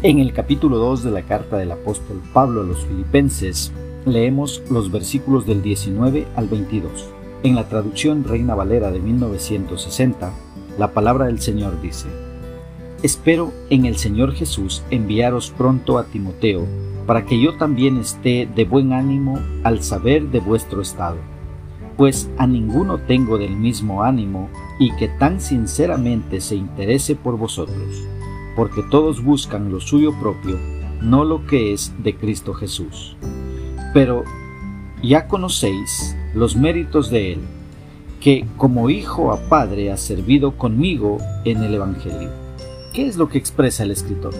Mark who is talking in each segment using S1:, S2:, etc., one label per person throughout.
S1: En el capítulo 2 de la carta del apóstol Pablo a los filipenses, leemos los versículos del 19 al 22. En la traducción Reina Valera de 1960, la palabra del Señor dice, Espero en el Señor Jesús enviaros pronto a Timoteo, para que yo también esté de buen ánimo al saber de vuestro estado, pues a ninguno tengo del mismo ánimo y que tan sinceramente se interese por vosotros, porque todos buscan lo suyo propio, no lo que es de Cristo Jesús. Pero ya conocéis los méritos de Él, que como hijo a padre ha servido conmigo en el Evangelio. ¿Qué es lo que expresa el escritor?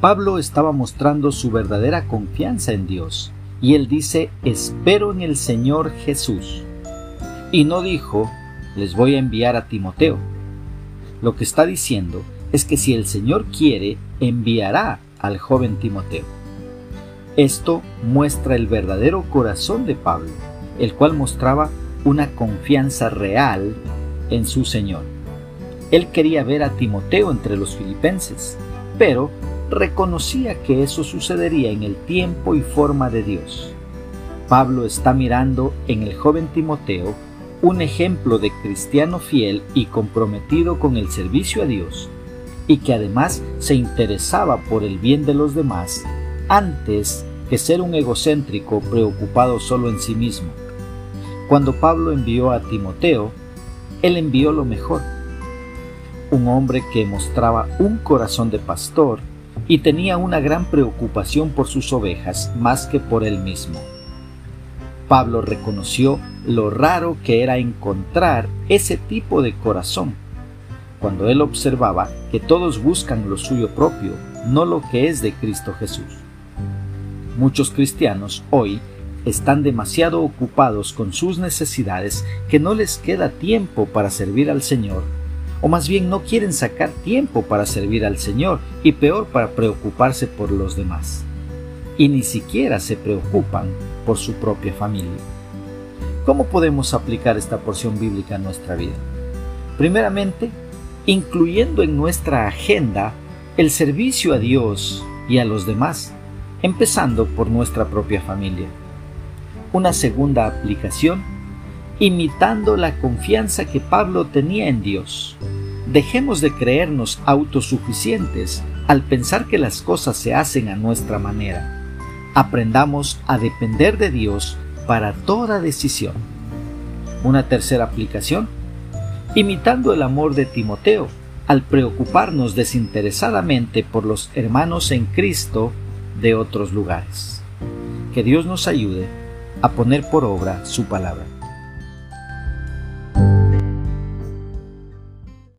S1: Pablo estaba mostrando su verdadera confianza en Dios, y él dice, espero en el Señor Jesús. Y no dijo, les voy a enviar a Timoteo. Lo que está diciendo es que si el Señor quiere, enviará al joven Timoteo. Esto muestra el verdadero corazón de Pablo, el cual mostraba una confianza real en su Señor. Él quería ver a Timoteo entre los filipenses, pero reconocía que eso sucedería en el tiempo y forma de Dios. Pablo está mirando en el joven Timoteo un ejemplo de cristiano fiel y comprometido con el servicio a Dios, y que además se interesaba por el bien de los demás antes que ser un egocéntrico preocupado solo en sí mismo. Cuando Pablo envió a Timoteo, él envió lo mejor. Un hombre que mostraba un corazón de pastor y tenía una gran preocupación por sus ovejas más que por él mismo. Pablo reconoció lo raro que era encontrar ese tipo de corazón, cuando él observaba que todos buscan lo suyo propio, no lo que es de Cristo Jesús. Muchos cristianos hoy están demasiado ocupados con sus necesidades que no les queda tiempo para servir al Señor, o más bien no quieren sacar tiempo para servir al Señor y peor para preocuparse por los demás. Y ni siquiera se preocupan por su propia familia. ¿Cómo podemos aplicar esta porción bíblica en nuestra vida? Primeramente, incluyendo en nuestra agenda el servicio a Dios y a los demás empezando por nuestra propia familia. Una segunda aplicación, imitando la confianza que Pablo tenía en Dios. Dejemos de creernos autosuficientes al pensar que las cosas se hacen a nuestra manera. Aprendamos a depender de Dios para toda decisión. Una tercera aplicación, imitando el amor de Timoteo al preocuparnos desinteresadamente por los hermanos en Cristo de otros lugares. Que Dios nos ayude a poner por obra su palabra.